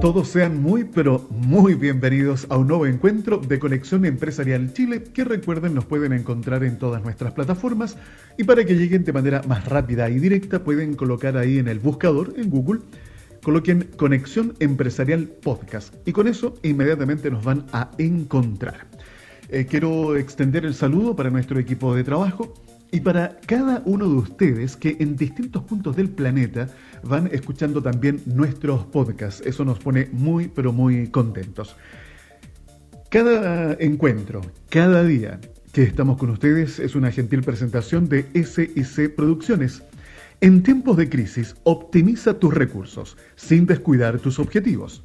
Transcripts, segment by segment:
Todos sean muy, pero muy bienvenidos a un nuevo encuentro de Conexión Empresarial Chile que recuerden nos pueden encontrar en todas nuestras plataformas y para que lleguen de manera más rápida y directa pueden colocar ahí en el buscador en Google, coloquen Conexión Empresarial Podcast y con eso inmediatamente nos van a encontrar. Eh, quiero extender el saludo para nuestro equipo de trabajo y para cada uno de ustedes que en distintos puntos del planeta van escuchando también nuestros podcasts. Eso nos pone muy, pero muy contentos. Cada encuentro, cada día que estamos con ustedes es una gentil presentación de SIC Producciones. En tiempos de crisis, optimiza tus recursos sin descuidar tus objetivos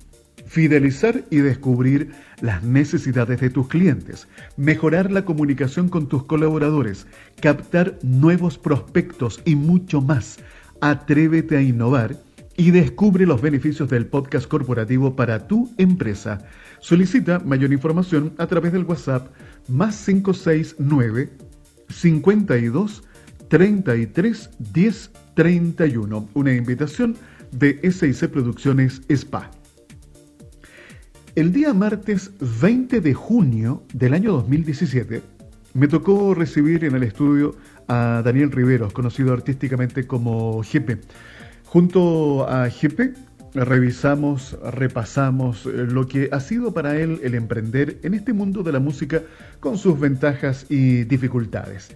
fidelizar y descubrir las necesidades de tus clientes, mejorar la comunicación con tus colaboradores, captar nuevos prospectos y mucho más. Atrévete a innovar y descubre los beneficios del podcast corporativo para tu empresa. Solicita mayor información a través del WhatsApp más 569 52 33 10 31. Una invitación de SIC Producciones Spa. El día martes 20 de junio del año 2017 me tocó recibir en el estudio a Daniel Riveros, conocido artísticamente como GP. Junto a GP revisamos, repasamos lo que ha sido para él el emprender en este mundo de la música con sus ventajas y dificultades.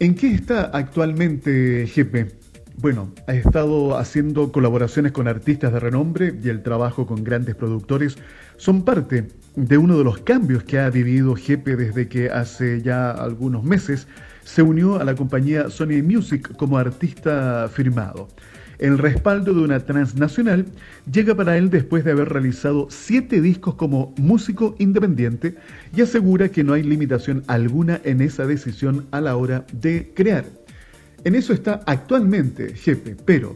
¿En qué está actualmente GP? Bueno, ha estado haciendo colaboraciones con artistas de renombre y el trabajo con grandes productores son parte de uno de los cambios que ha vivido Jepe desde que hace ya algunos meses se unió a la compañía Sony Music como artista firmado. El respaldo de una transnacional llega para él después de haber realizado siete discos como músico independiente y asegura que no hay limitación alguna en esa decisión a la hora de crear. En eso está actualmente Jepe, pero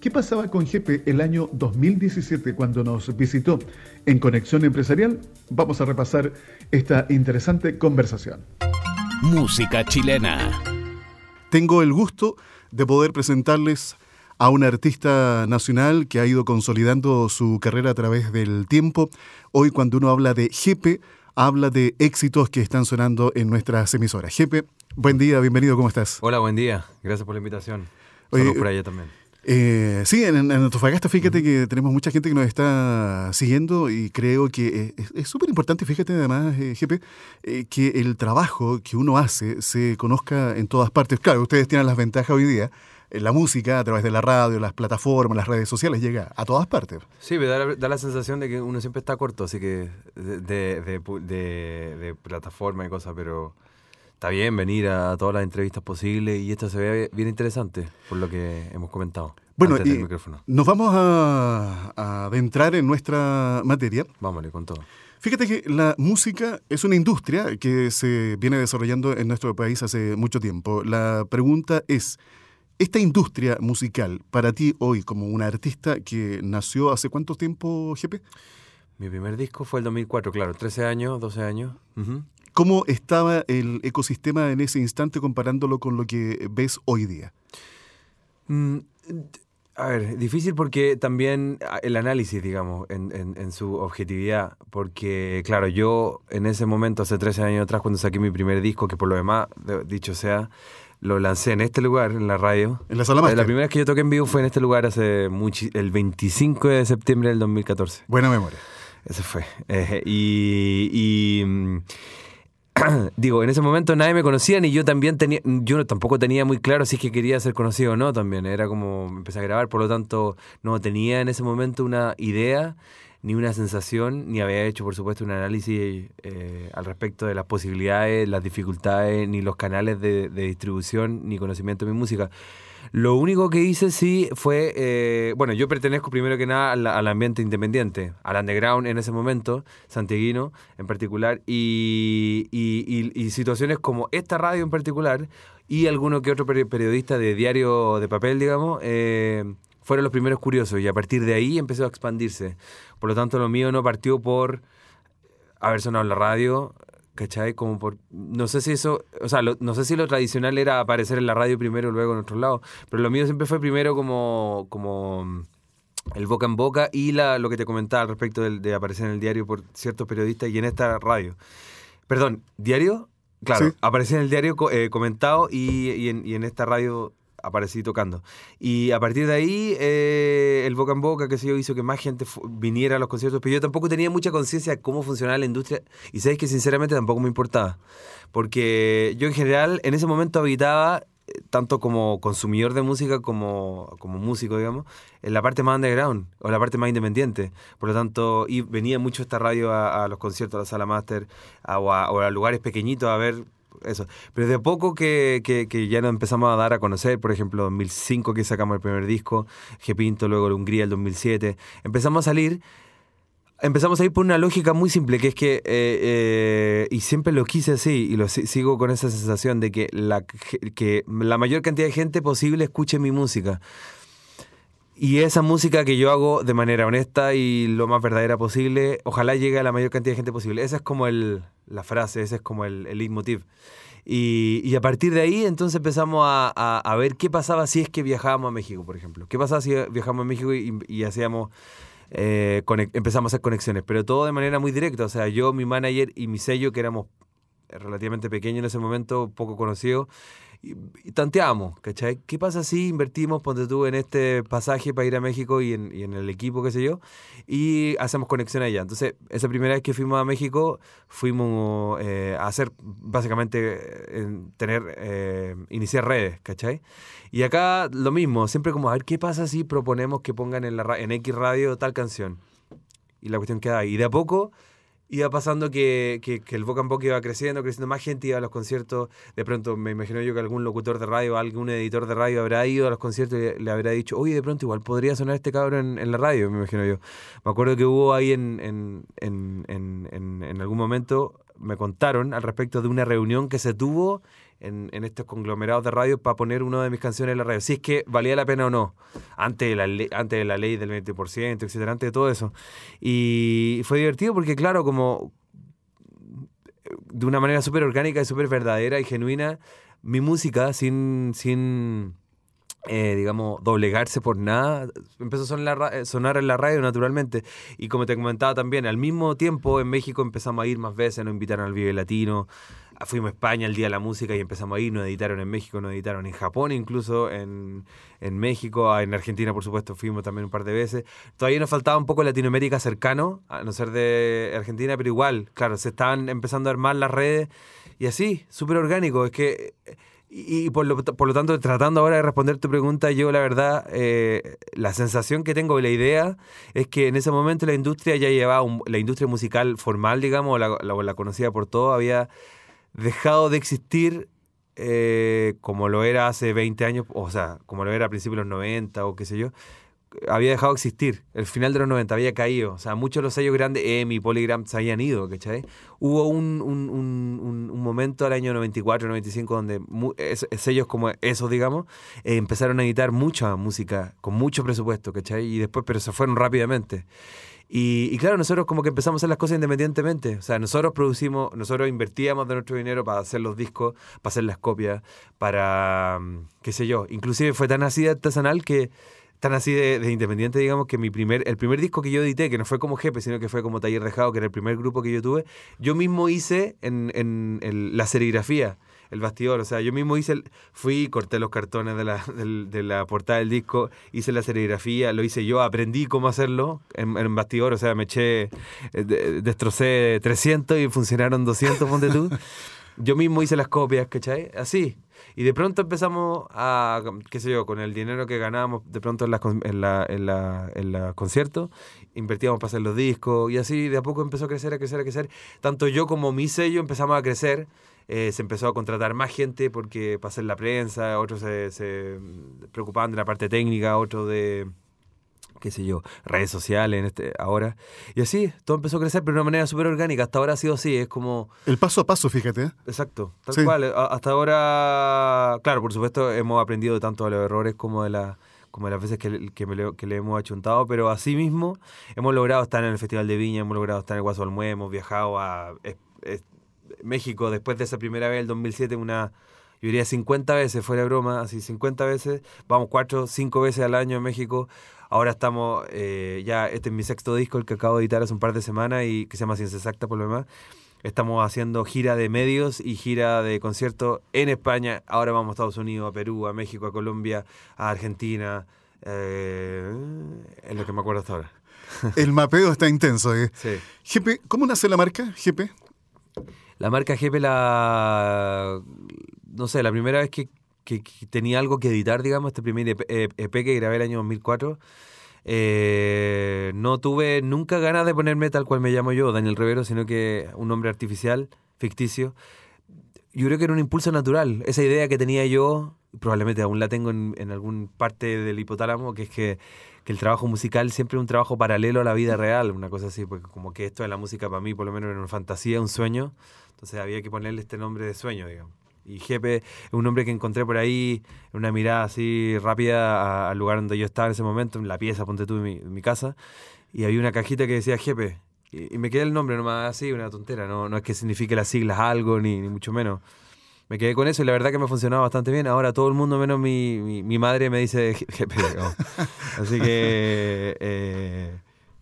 ¿qué pasaba con Jepe el año 2017 cuando nos visitó en Conexión Empresarial? Vamos a repasar esta interesante conversación. Música chilena. Tengo el gusto de poder presentarles a un artista nacional que ha ido consolidando su carrera a través del tiempo. Hoy cuando uno habla de Jepe, habla de éxitos que están sonando en nuestras emisoras. Jepe, Buen día, bienvenido, ¿cómo estás? Hola, buen día. Gracias por la invitación. Oye, por allá también. Eh, sí, en, en, Antofagasta, fíjate que tenemos mucha gente que nos está siguiendo y creo que es súper importante, fíjate además, eh, GP, eh, que el trabajo que uno hace se conozca en todas partes. Claro, ustedes tienen las ventajas hoy día. La música a través de la radio, las plataformas, las redes sociales llega a todas partes. Sí, me da, da la sensación de que uno siempre está corto, así que de, de, de, de plataforma y cosas, pero Está bien venir a todas las entrevistas posibles y esto se ve bien interesante por lo que hemos comentado. Bueno, y nos vamos a, adentrar en nuestra materia. Vámonos con todo. Fíjate que la música es una industria que se viene desarrollando en nuestro país hace mucho tiempo. La pregunta es, esta industria musical, para ti hoy como una artista que nació hace cuánto tiempo, Jepe? Mi primer disco fue el 2004, claro, 13 años, 12 años. ¿Cómo estaba el ecosistema en ese instante comparándolo con lo que ves hoy día? Mm, a ver, difícil porque también ah, el análisis, digamos, en, su objetividad, porque claro, yo en ese momento, hace 13 años atrás, cuando saqué mi primer disco, que por lo demás, dicho sea, lo lancé en este lugar, en la radio. En la sala La primera vez que yo toqué en vivo fue en este lugar hace el 25 de septiembre del 2014. Buena memoria. Ese fue. Eh, y mm, digo, en ese momento nadie me conocía ni yo también tenía, yo tampoco tenía muy claro si es que quería ser conocido o no también, era como empecé a grabar, por lo tanto no tenía en ese momento una idea ni una sensación, ni había hecho por supuesto un análisis eh, al respecto de las posibilidades, las dificultades, ni los canales de, de distribución, ni conocimiento de mi música. Lo único que hice sí fue, eh, bueno, yo pertenezco primero que nada al, ambiente independiente, al underground en ese momento, santiaguino en particular, y, y, situaciones como esta radio en particular y alguno que otro periodista de diario de papel, digamos, eh, fueron los primeros curiosos y a partir de ahí empezó a expandirse. Por lo tanto, lo mío no partió por haber sonado en la radio, ¿Cachai? Como por. No sé si eso. O sea, no sé si lo tradicional era aparecer en la radio primero, luego en otro lado. Pero lo mío siempre fue primero como. como el boca en boca y la, lo que te comentaba al respecto del- de, aparecer en el diario por ciertos periodistas y en esta radio. Perdón, ¿diario? Claro, Sí. aparecí en el diario eh, comentado y, y en, y en esta radio aparecí tocando. Y a partir de ahí, eh, el boca en boca, que sé yo, hizo que más gente viniera a los conciertos, pero yo tampoco tenía mucha conciencia de cómo funcionaba la industria y sabes que sinceramente tampoco me importaba. Porque yo en general en ese momento habitaba, eh, tanto como consumidor de música como, como músico, digamos, en la parte más underground o la parte más independiente. Por lo tanto, y venía mucho esta radio a, los conciertos, a la sala a, o a lugares pequeñitos a ver eso. Pero de poco que, que, que ya nos empezamos a dar a conocer, por ejemplo, en 2005 que sacamos el primer disco, G Pinto, luego el Hungría el 2007, empezamos a salir empezamos a ir por una lógica muy simple, que es que, eh, eh, y siempre lo quise así, y lo si- sigo con esa sensación de que la, que la mayor cantidad de gente posible escuche mi música. Y esa música que yo hago de manera honesta y lo más verdadera posible, ojalá llegue a la mayor cantidad de gente posible. Esa es como el, la frase, ese es como el, el leitmotiv. Y, y a partir de ahí, entonces empezamos a, a- a ver qué pasaba si es que viajábamos a México, por ejemplo. ¿Qué pasaba si viajábamos a México y, y hacíamos eh, empezamos a hacer conexiones, pero todo de manera muy directa. O sea, yo, mi manager y mi sello, que éramos relativamente pequeños en ese momento, poco conocidos, y, tanteábamos, ¿cachai? ¿Qué pasa si invertimos, ponte tú, en este pasaje para ir a México y en, y en el equipo, qué sé yo, y hacemos conexión allá? Entonces, esa primera vez que fuimos a México, fuimos eh, a hacer, básicamente, eh, en tener, eh, iniciar redes, ¿cachai? Y acá lo mismo, siempre como, a ver, ¿qué pasa si proponemos que pongan en, la, en X radio tal canción? Y la cuestión queda ahí. Y de a poco iba pasando que, que, el boca en boca iba creciendo, creciendo, más gente iba a los conciertos. De pronto me imagino yo que algún locutor de radio, algún editor de radio habrá ido a los conciertos y le habrá dicho, oye, de pronto igual podría sonar este cabrón en, en la radio, me imagino yo. Me acuerdo que hubo ahí en, en, en- en algún momento, me contaron al respecto de una reunión que se tuvo en, estos conglomerados de radio para poner una de mis canciones en la radio. Si es que valía la pena o no, antes de la, le- antes de la ley del 20%, etcétera, antes de todo eso. Y fue divertido porque, claro, como de una manera súper orgánica y súper verdadera y genuina, mi música, sin, sin eh, digamos, doblegarse por nada, empezó a sonar, eh, sonar en la radio naturalmente. Y como te comentaba también, al mismo tiempo en México empezamos a ir más veces, nos invitaron al Vive Latino, fuimos a España el Día de la Música y empezamos a ir, nos editaron en México, nos editaron en Japón incluso, en, en México, ah, en Argentina por supuesto fuimos también un par de veces. Todavía nos faltaba un poco Latinoamérica cercano, a no ser de Argentina, pero igual, claro, se estaban empezando a armar las redes y así, súper orgánico. Es que y, por, lo, por lo tanto, tratando ahora de responder tu pregunta, yo la verdad, eh, la sensación que tengo y la idea es que en ese momento la industria ya llevaba, la industria musical formal, digamos, la, la conocida por todo, había dejado de existir eh, como lo era hace 20 años, o sea, como lo era a principios de los 90 o qué sé yo, había dejado de existir. El final de los 90 había caído. O sea, muchos de los sellos grandes, EMI, Polygram, se habían ido, ¿cachai? Hubo un, un, un, un- momento al año 94, 95, donde es- sellos como esos, digamos, eh, empezaron a editar mucha música, con mucho presupuesto, ¿cachai? Y después, pero se fueron rápidamente. Y, claro, nosotros como que empezamos a hacer las cosas independientemente. O sea, nosotros producimos, nosotros invertíamos de nuestro dinero para hacer los discos, para hacer las copias, para, mm, qué sé yo. Inclusive fue tan así de artesanal que, tan así de, de independiente, digamos, que mi primer, el primer disco que yo edité, que no fue como Jefe, sino que fue como Taller Dejado, que era el primer grupo que yo tuve, yo mismo hice en, en- en la serigrafía el bastidor. O sea, yo mismo hice, el- fui, corté los cartones de la, de la portada del disco, hice la serigrafía, lo hice yo, aprendí cómo hacerlo en, en bastidor. O sea, me eché, eh, de- destrocé 300 y funcionaron 200, ponte tú. Yo mismo hice las copias, ¿cachai? Así. Y de pronto empezamos a, qué sé yo, con el dinero que ganábamos de pronto en con- en la, en la, en la conciertos, invertíamos para hacer los discos y así de a poco empezó a crecer, a crecer, a crecer. Tanto yo como mi sello empezamos a crecer. Eh, se empezó a contratar más gente porque para hacer la prensa, otros se, se preocupaban de la parte técnica, otros de qué sé yo, redes sociales en este ahora. Y así, todo empezó a crecer, pero de una manera súper orgánica. Hasta ahora ha sido así, es como... El paso a paso, fíjate. ¿eh? Exacto, tal Sí. cual. A- hasta ahora, claro, por supuesto, hemos aprendido tanto de los errores como de, la, como de las veces que, le- que, me que le hemos achuntado, pero así mismo hemos logrado estar en el Festival de Viña, hemos logrado estar en el Guaso Almué, hemos viajado a es- es- México después de esa primera vez, el 2007, una, yo diría 50 veces, fuera de broma, así 50 veces, vamos cuatro, cinco veces al año a México. Ahora estamos, eh, ya este es mi sexto disco, el que acabo de editar hace un par de semanas y que se llama Ciencia Exacta por lo demás. Estamos haciendo gira de medios y gira de conciertos en España. Ahora vamos a Estados Unidos, a Perú, a México, a Colombia, a Argentina. Eh, es lo que me acuerdo hasta ahora. El mapeo está intenso. ¿eh? Sí. GP, ¿cómo nace la marca GP? La marca GP la... No sé, la primera vez que, que- tenía algo que editar, digamos, este primer EP, EP que grabé el año 2004, eh, no tuve nunca ganas de ponerme tal cual me llamo yo, Daniel Rivero, sino que un nombre artificial, ficticio. Yo creo que era un impulso natural. Esa idea que tenía yo, probablemente aún la tengo en, en algún parte del hipotálamo, que es que, que el trabajo musical siempre es un trabajo paralelo a la vida real, una cosa así, porque como que esto de la música para mí, por lo menos era una fantasía, un sueño. Entonces había que ponerle este nombre de sueño, digamos. Y Jepe es un nombre que encontré por ahí, una mirada así rápida al lugar donde yo estaba en ese momento, en la pieza, ponte tú, en mi casa. Y había una cajita que decía Jepe. Y, y me quedé el nombre nomás así, una tontera. No, no es que signifique las siglas algo, ni, ni mucho menos. Me quedé con eso y la verdad que me ha bastante bien. Ahora todo el mundo, menos mi, mi, madre, me dice digamos. Así que eh,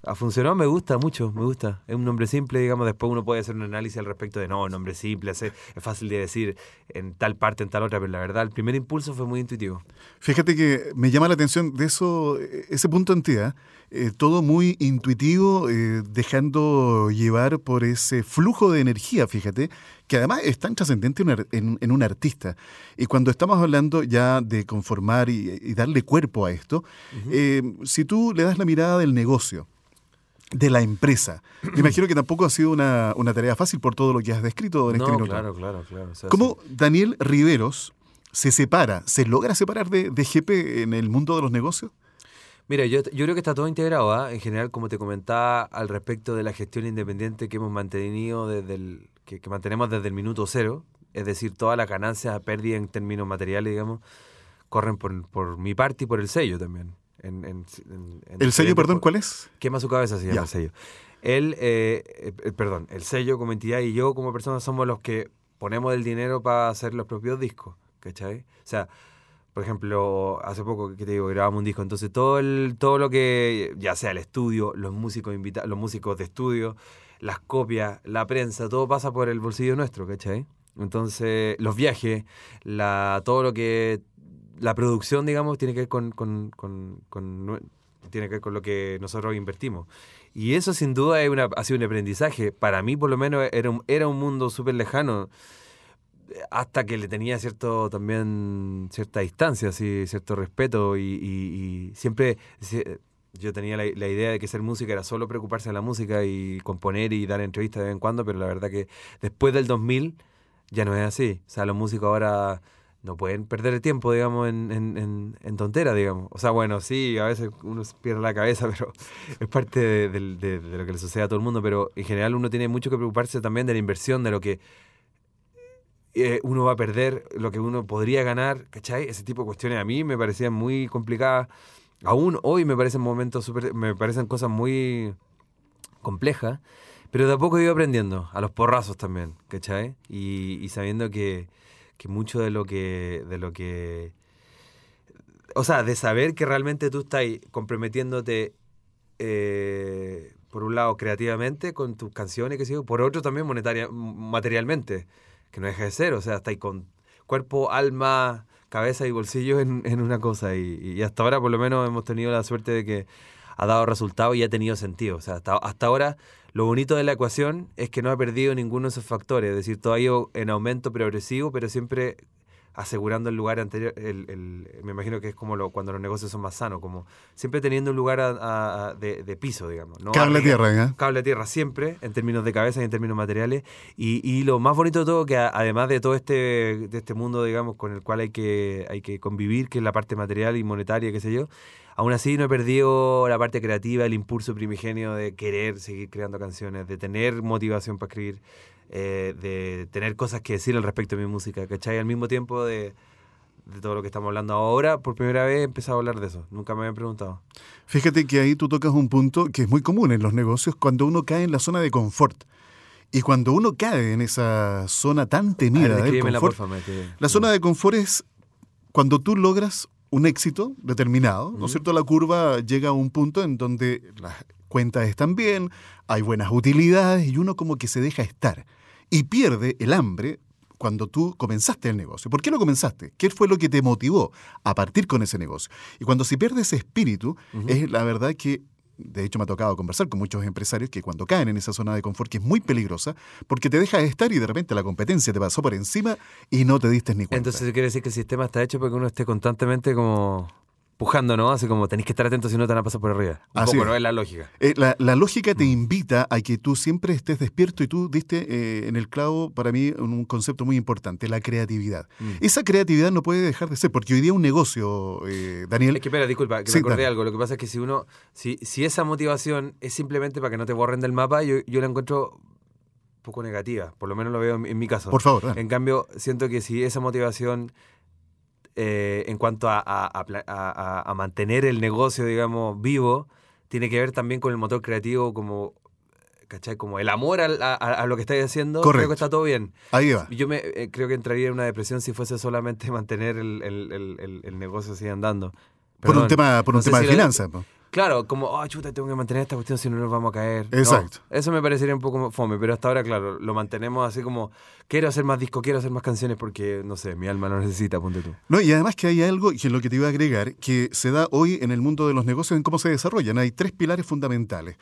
ha funcionado, me gusta mucho, me gusta. Es un nombre simple, digamos. Después uno puede hacer un análisis al respecto de no, nombre simple, es, fácil de decir en tal parte, en tal otra, pero la verdad, el primer impulso fue muy intuitivo. Fíjate que me llama la atención de eso, eh, ese punto en ti, ¿ah? Eh, todo muy intuitivo, eh, dejando llevar por ese flujo de energía, fíjate, que además es tan trascendente en, en un artista. Y cuando estamos hablando ya de conformar y, y darle cuerpo a esto, eh, si tú le das la mirada del negocio, de la empresa, me imagino que tampoco ha sido una, una tarea fácil por todo lo que has descrito en este no, minuto. claro, claro, claro. o sea, ¿Cómo sí. Daniel Riveros se separa, se logra separar de, de GP en el mundo de los negocios? Mira, yo, yo creo que está todo integrado, ¿ah? En general, como te comentaba, al respecto de la gestión independiente que hemos mantenido desde el, que, que mantenemos desde el minuto cero, es decir, todas las ganancias a pérdida en términos materiales, digamos, corren por, por mi parte y por el sello también. En, en- en- en ¿El sello, perdón, cuál es? Quema su cabeza se llama Ya. el sello. Él, eh, eh, eh, perdón, el sello como entidad y yo como persona somos los que ponemos el dinero para hacer los propios discos, ¿cachai? O sea, por ejemplo, hace poco que te digo, grabamos un disco, entonces todo el, todo lo que, ya sea el estudio, los músicos invita los músicos de estudio, las copias, la prensa, todo pasa por el bolsillo nuestro, ¿cachai? Entonces, los viajes, la, todo lo que, la producción, digamos, tiene que ver con, con, con- tiene que con lo que nosotros invertimos. Y eso sin duda es una, ha sido un aprendizaje. Para mí, por lo menos, era un, era un mundo súper lejano hasta que le tenía cierto también cierta distancia, así, cierto respeto y, y- y siempre si- yo tenía la, la idea de que ser música era solo preocuparse de la música y componer y dar entrevistas de vez en cuando, pero la verdad que después del 2000 ya no es así. O sea, los músicos ahora no pueden perder el tiempo, digamos, en, en, en, en tonteras, digamos. O sea, bueno, sí, a veces uno pierde la cabeza, pero es parte de, de- lo que le sucede a todo el mundo, pero en general uno tiene mucho que preocuparse también de la inversión, de lo que eh, uno va a perder, lo que uno podría ganar, ¿cachai? Ese tipo de cuestiones a mí me parecían muy complicadas. Aún hoy me parecen momentos súper, me parecen cosas muy complejas, pero de a poco he ido aprendiendo, a los porrazos también, ¿cachai? Y, y sabiendo que, que mucho de lo que, de lo que, o sea, de saber que realmente tú estás comprometiéndote, eh, por un lado, creativamente con tus canciones, que sé yo, por otro también monetaria, materialmente, que no deja de ser, o sea, estáis con cuerpo, alma, cabeza y bolsillo en, en una cosa. Y, y hasta ahora, por lo menos, hemos tenido la suerte de que ha dado resultado y ha tenido sentido. O sea, hasta, hasta ahora, lo bonito de la ecuación es que no ha perdido ninguno de esos factores. Es decir, todo ha ido en aumento progresivo, pero siempre asegurando el lugar anterior. El, el- me imagino que es como lo, cuando los negocios son más sanos, como siempre teniendo un lugar a- a- a- de, de piso, digamos. ¿no? Cable a Arriba- tierra, ¿eh? cable a tierra siempre, en términos de cabeza y en términos materiales. Y, y lo más bonito de todo, que además de todo este, de este mundo, digamos, con el cual hay que, hay que convivir, que es la parte material y monetaria, qué sé yo, aún así no he perdido la parte creativa, el impulso primigenio de querer seguir creando canciones, de tener motivación para escribir, eh, de tener cosas que decir al respecto de mi música, ¿cachai? Al mismo tiempo de, de todo lo que estamos hablando ahora, por primera vez he empezado a hablar de eso. Nunca me habían preguntado. Fíjate que ahí tú tocas un punto que es muy común en los negocios cuando uno cae en la zona de confort. Y cuando uno cae en esa zona tan A ver, temida del confort, porfa, me la zona de confort es cuando tú logras un éxito determinado, ¿no es cierto? La curva llega a un punto en donde las cuentas están bien, hay buenas utilidades y uno como que se deja estar y pierde el hambre cuando tú comenzaste el negocio. ¿Por qué lo comenzaste? ¿Qué fue lo que te motivó a partir con ese negocio? Y cuando se pierde ese espíritu, es la verdad que de hecho me ha tocado conversar con muchos empresarios que cuando caen en esa zona de confort que es muy peligrosa porque te deja de estar y de repente la competencia te pasó por encima y no te diste ni cuenta. Entonces quiere decir que el sistema está hecho para que uno esté constantemente como pujando, ¿no? Así como tenéis que estar atentos si no te van a pasar por arriba. Un Así poco, es. ¿no? Es la lógica. Eh, la, la lógica Mm. te invita a que tú siempre estés despierto y tú diste eh, en el clavo, para mí, un, concepto muy importante, la creatividad. Mm. Esa creatividad no puede dejar de ser, porque hoy día un negocio, eh, Daniel, Es que, espera, disculpa, que Sí, me acordé algo. Lo que pasa es que si uno, si, si esa motivación es simplemente para que no te borren del mapa, yo, yo la encuentro un poco negativa. Por lo menos lo veo en, en mi caso. por favor, dale. En cambio, siento que si esa motivación eh, en cuanto a, a- a mantener el negocio, digamos, vivo, tiene que ver también con el motor creativo, como, ¿cachai? Como el amor a, lo que estáis haciendo, creo que está todo bien. ahí va. Yo me eh, creo que entraría en una depresión si fuese solamente mantener el, el- el- negocio así andando. Por un tema, por un no sé tema si de finanzas. Claro, como, oh, chuta, tengo que mantener esta cuestión si no nos vamos a caer. No, Exacto. eso me parecería un poco fome, pero hasta ahora, claro, lo mantenemos así como, quiero hacer más discos, quiero hacer más canciones porque, no sé, mi alma lo necesita, ponte tú. No, y además que hay algo, que es lo que te iba a agregar, que se da hoy en el mundo de los negocios, en cómo se desarrollan. Hay tres pilares fundamentales.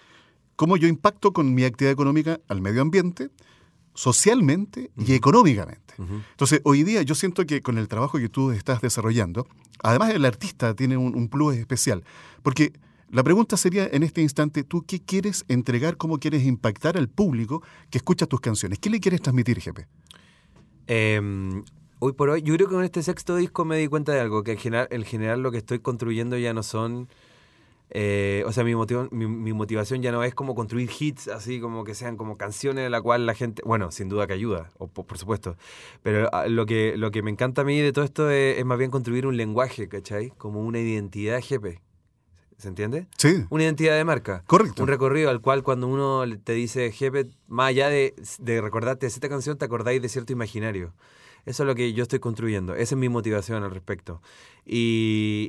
Cómo yo impacto con mi actividad económica al medio ambiente, socialmente y económicamente. Entonces, hoy día yo siento que con el trabajo que tú estás desarrollando, además el artista tiene un, un plus especial, porque la pregunta sería en este instante, ¿tú qué quieres entregar, cómo quieres impactar al público que escucha tus canciones? ¿Qué le quieres transmitir, Jepe? Eh, hoy por hoy, yo creo que con este sexto disco me di cuenta de algo, que en general, en general lo que estoy construyendo ya no son... eh, o sea, mi, motiva- mi, motivación ya no es como construir hits, así como que sean como canciones de la cual la gente, bueno, sin duda que ayuda, o, po- por supuesto, pero ah, lo que, me encanta a mí de todo esto es, más bien construir un lenguaje, ¿cachai? Como una identidad GP, ¿se entiende? Sí, Una identidad de marca. correcto. Un recorrido al cual cuando uno te dice, jefe, más allá de, de recordarte de esta canción, te acordáis de cierto imaginario. Eso es lo que yo estoy construyendo. Esa es mi motivación al respecto. Y,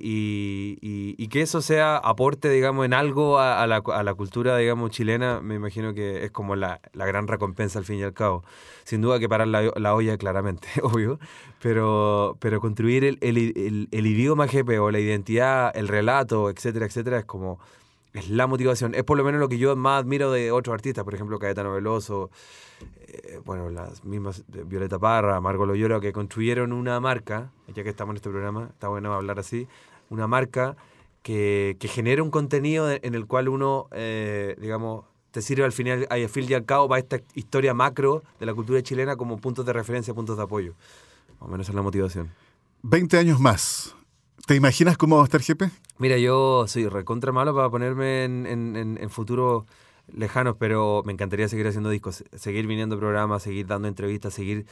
y- que eso sea aporte, digamos, en algo a, la, a la cultura, digamos, chilena, me imagino que es como la, la gran recompensa al fin y al cabo. Sin duda que parar la, la olla, claramente, obvio. Pero, pero construir el, el, el- el idioma jefe o la identidad, el relato, etcétera, etcétera, es como es la motivación. Es por lo menos lo que yo más admiro de otros artistas, por ejemplo, Caetano Veloso, eh, bueno, las mismas Violeta Parra, Margot Loyola, que construyeron una marca, ya que estamos en este programa, está bueno hablar así, una marca que, que genera un contenido en el cual uno, eh, digamos, te sirve al final, al fin y al cabo, para esta historia macro de la cultura chilena como puntos de referencia, puntos de apoyo. Más o menos es la motivación. 20 años más. ¿Te imaginas cómo va a estar Jepe? Mira, yo soy recontra malo para ponerme en, en, en- futuros lejanos, pero me encantaría seguir haciendo discos, seguir viniendo programas, seguir dando entrevistas, seguir,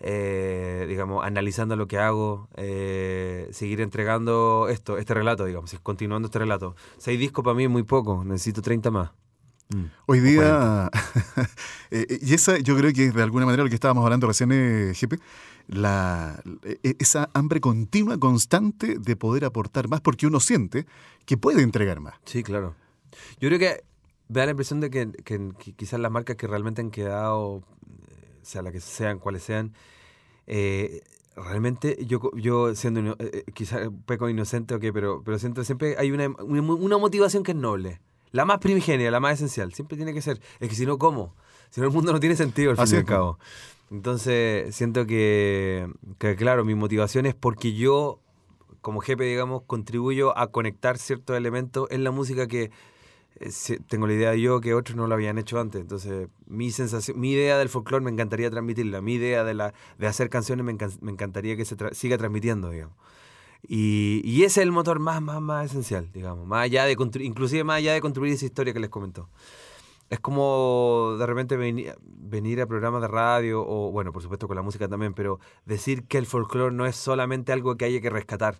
eh, digamos, analizando lo que hago, eh, seguir entregando esto, este relato, digamos, continuando este relato. Seis discos para mí es muy poco, necesito 30 más. Mm. Hoy día, eh, y esa yo creo que es de alguna manera lo que estábamos hablando recién, eh, Jepe, la, eh, esa hambre continua, constante de poder aportar más, porque uno siente que puede entregar más. Sí, claro. Yo creo que me da la impresión de que, que- que quizás las marcas que realmente han quedado, eh, sea las que sean, cuales sean, eh, realmente yo, yo siendo eh, quizás un poco inocente, ok, pero, pero siento siempre hay una, una, una motivación que es noble. La más primigenia, la más esencial. Siempre tiene que ser. Es que si no, ¿cómo? Si no, el mundo no tiene sentido al fin Así y al cabo. Entonces, siento que, que, claro, mi motivación es porque yo, como jefe, digamos, contribuyo a conectar ciertos elementos en la música que eh, tengo la idea yo que otros no lo habían hecho antes. Entonces, mi sensación, mi idea del folclore me encantaría transmitirla. Mi idea de, la, de hacer canciones me, encan- me encantaría que se tra- siga transmitiendo, digamos. Y, y ese es el motor más, más, más esencial, digamos. Más allá de inclusive más allá de construir esa historia que les comentó. Es como de repente veni- venir a programas de radio, o bueno, por supuesto con la música también, pero decir que el folclore no es solamente algo que haya que rescatar.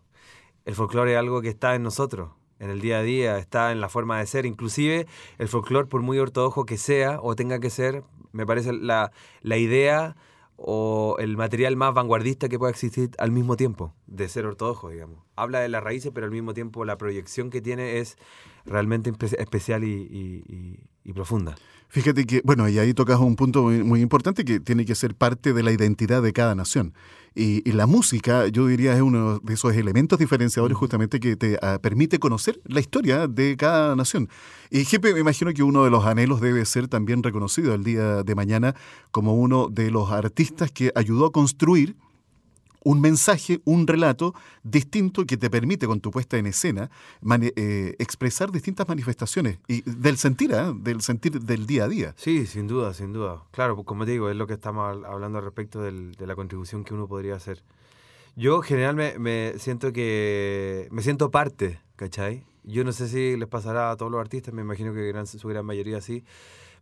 El folclore es algo que está en nosotros, en el día a día, está en la forma de ser. Inclusive el folclore, por muy ortodoxo que sea o tenga que ser, me parece la, la idea o el material más vanguardista que pueda existir al mismo tiempo, de ser ortodoxo, digamos. Habla de las raíces, pero al mismo tiempo la proyección que tiene es realmente especial y, profunda. Fíjate que, bueno, y ahí tocas un punto muy, importante que tiene que ser parte de la identidad de cada nación. Y, la música, yo diría, es uno de esos elementos diferenciadores justamente que te ah, permite conocer la historia de cada nación. Y Jepe, me imagino que uno de los anhelos debe ser también reconocido el día de mañana como uno de los artistas que ayudó a construir un mensaje, un relato distinto que te permite con tu puesta en escena eh, expresar distintas manifestaciones y del sentir, ¿eh? del sentir del día a día. Sí, sin duda, sin duda. Claro, pues, como te digo, es lo que estamos hablando respecto de la contribución que uno podría hacer. Yo generalmente me, siento que me siento parte, ¿cachai? Yo no sé si les pasará a todos los artistas, me imagino que gran, su gran mayoría sí,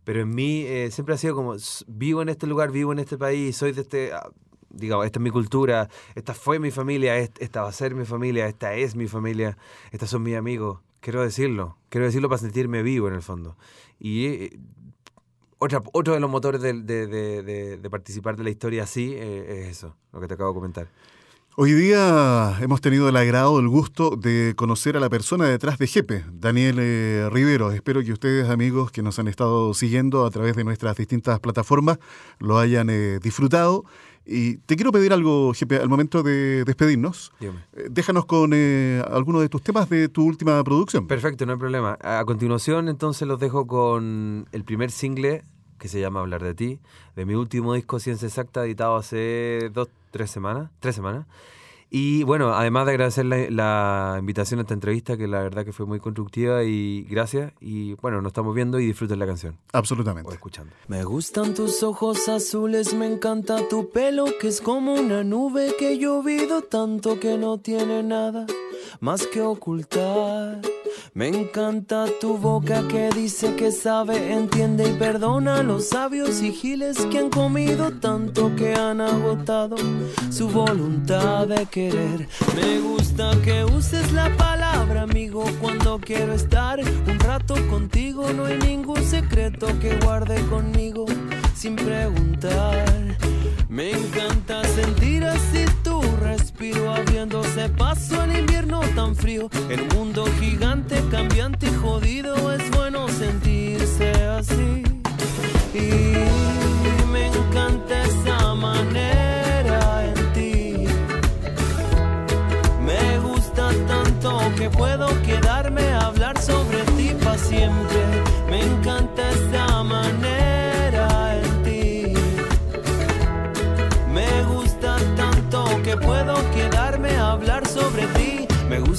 pero en mí eh, siempre ha sido como, vivo en este lugar, vivo en este país, soy de este, ah, digamos, esta es mi cultura, esta fue mi familia, esta va a ser mi familia, esta es mi familia, estos son mis amigos. Quiero decirlo, quiero decirlo para sentirme vivo en el fondo. Y eh, otra, otro de los motores de, de, participar de la historia así eh, es eso, lo que te acabo de comentar. Hoy día hemos tenido el agrado, el gusto de conocer a la persona detrás de Jepe, Daniel eh, Rivero. Espero que ustedes, amigos que nos han estado siguiendo a través de nuestras distintas plataformas, lo hayan disfrutado y te quiero pedir algo, Jepe, al momento de despedirnos. Eh, déjanos con eh, algunos de tus temas de tu última producción. Perfecto, no hay problema. A continuación, entonces, los dejo con el primer single que se llama Hablar de ti, de mi último disco Ciencia Exacta, editado hace dos, tres semanas, tres semanas. Y bueno, además de agradecer la, invitación a esta entrevista, que la verdad que fue muy constructiva y gracias. Y bueno, nos estamos viendo y disfruten la canción. Absolutamente. O escuchando. Me gustan tus ojos azules, me encanta tu pelo, que es como una nube que he llovido tanto que no tiene nada más que ocultar. Me encanta tu boca que dice que sabe, entiende y perdona a los sabios y giles que han comido tanto que han agotado su voluntad de querer. Me gusta que uses la palabra amigo cuando quiero estar un rato contigo. No hay ningún secreto que guarde conmigo sin preguntar. Me encanta sentir así tu respiro abriéndose paso en invierno tan frío. En un mundo gigante, cambiante y jodido es bueno sentirse así. Y me encanta esa manera en ti. Me gusta tanto que puedo quedarme a hablar sobre ti para siempre.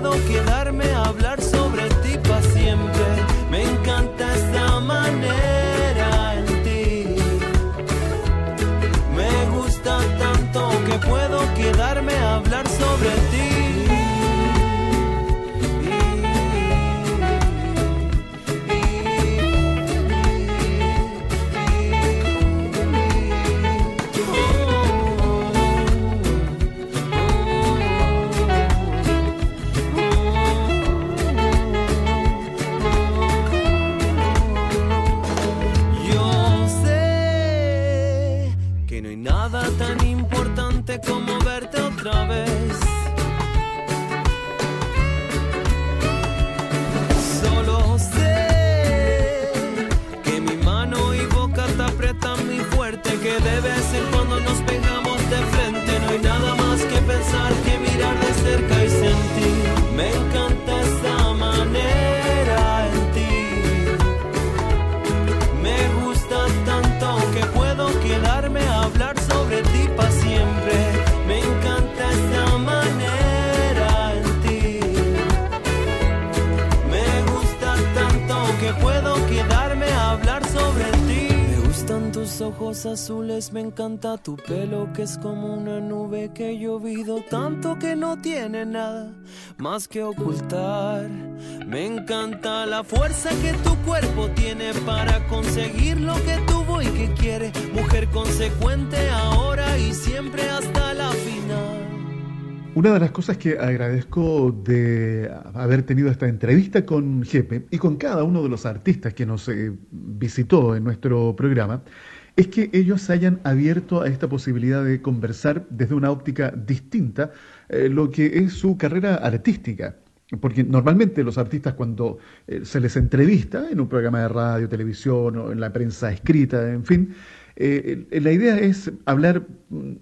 puedo quedarme que no hay nada tan importante como verte otra vez. Azules, me encanta tu pelo que es como una nube que he llovido tanto que no tiene nada más que ocultar. Me encanta la fuerza que tu cuerpo tiene para conseguir lo que tuvo y que quiere. Mujer consecuente ahora y siempre hasta la final. Una de las cosas que agradezco de haber tenido esta entrevista con Jepe y con cada uno de los artistas que nos eh, visitó en nuestro programa es que ellos hayan abierto a esta posibilidad de conversar desde una óptica distinta eh, lo que es su carrera artística. Porque normalmente los artistas cuando eh, se les entrevista en un programa de radio, televisión o en la prensa escrita, en fin, eh, la idea es hablar, mm,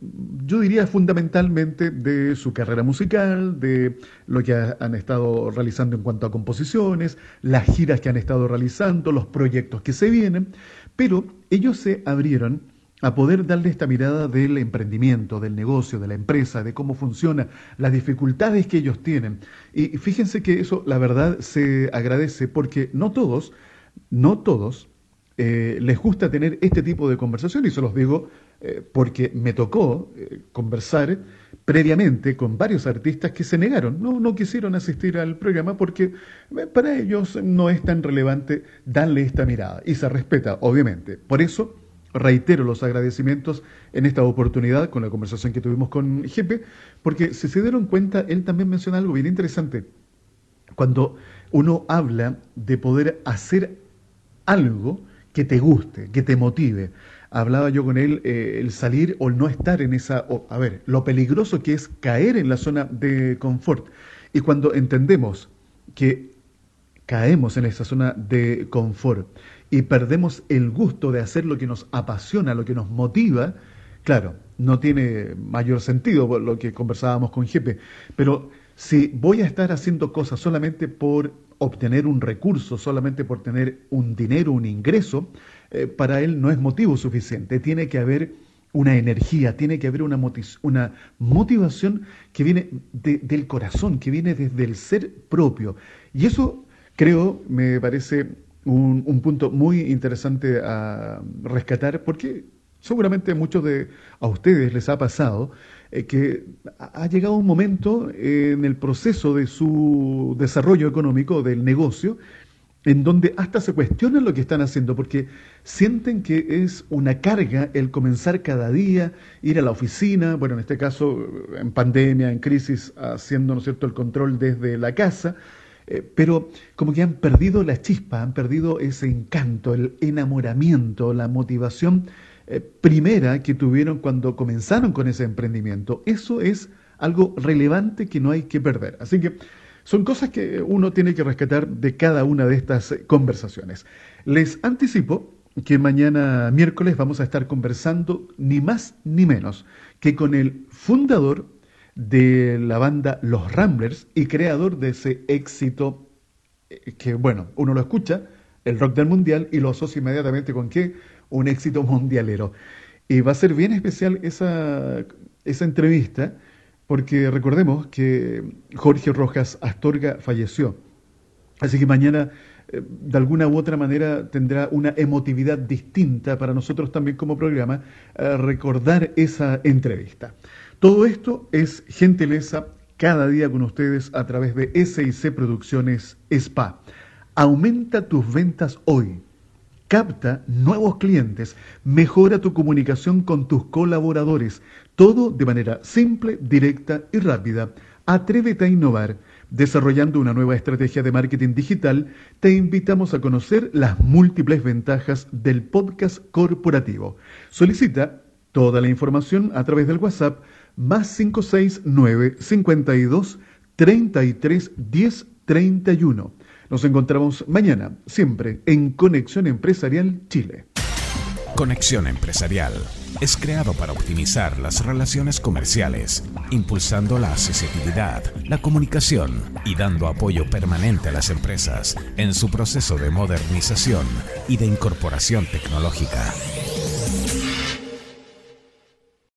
yo diría fundamentalmente de su carrera musical, de lo que han estado realizando en cuanto a composiciones, las giras que han estado realizando, los proyectos que se vienen, pero ellos se abrieron a poder darle esta mirada del emprendimiento, del negocio, de la empresa, de cómo funciona, las dificultades que ellos tienen. Y fíjense que eso, la verdad, se agradece porque no todos, no todos eh, les gusta tener este tipo de conversación y se los digo eh, porque me tocó eh, conversar previamente con varios artistas que se negaron, no, no quisieron asistir al programa porque para ellos no es tan relevante darle esta mirada y se respeta, obviamente. Por eso reitero los agradecimientos en esta oportunidad con la conversación que tuvimos con Jepe, porque si se dieron cuenta, él también menciona algo bien interesante. Cuando uno habla de poder hacer algo, que te guste, que te motive. Hablaba yo con él eh, el salir o el no estar en esa, a ver, lo peligroso que es caer en la zona de confort. Y cuando entendemos que caemos en esa zona de confort y perdemos el gusto de hacer lo que nos apasiona, lo que nos motiva, claro, no tiene mayor sentido lo que conversábamos con Jepe, pero si voy a estar haciendo cosas solamente por obtener un recurso solamente por tener un dinero, un ingreso, eh, para él no es motivo suficiente. Tiene que haber una energía, tiene que haber una, una motivación que viene del corazón, que viene desde el ser propio. Y eso creo, me parece un, un punto muy interesante a rescatar, porque seguramente a muchos de a ustedes les ha pasado eh, que ha llegado un momento en el proceso de su desarrollo económico, del negocio, en donde hasta se cuestionan lo que están haciendo, porque sienten que es una carga el comenzar cada día, ir a la oficina, bueno, en este caso en pandemia, en crisis, haciendo, ¿no cierto?, el control desde la casa, eh, pero como que han perdido la chispa, han perdido ese encanto, el enamoramiento, la motivación eh, primera que tuvieron cuando comenzaron con ese emprendimiento. Eso es algo relevante que no hay que perder. Así que son cosas que uno tiene que rescatar de cada una de estas conversaciones. Les anticipo que mañana miércoles vamos a estar conversando ni más ni menos que con el fundador de la banda Los Ramblers y creador de ese éxito eh, que, bueno, uno lo escucha, el rock del mundial, y lo asocia inmediatamente con qué? Un éxito mundialero. Y va a ser bien especial esa, esa entrevista, porque recordemos que Jorge Rojas Astorga falleció. Así que mañana, eh, de alguna u otra manera, tendrá una emotividad distinta para nosotros también como programa, eh, recordar esa entrevista. Todo esto es gentileza cada día con ustedes a través de SIC Producciones SPA. Aumenta tus ventas hoy capta nuevos clientes, mejora tu comunicación con tus colaboradores, todo de manera simple, directa y rápida. Atrévete a innovar. Desarrollando una nueva estrategia de marketing digital, te invitamos a conocer las múltiples ventajas del podcast corporativo. Solicita toda la información a través del WhatsApp más 569 52 33 10 31. Nos encontramos mañana, siempre en Conexión Empresarial Chile. Conexión Empresarial es creado para optimizar las relaciones comerciales, impulsando la accesibilidad, la comunicación y dando apoyo permanente a las empresas en su proceso de modernización y de incorporación tecnológica.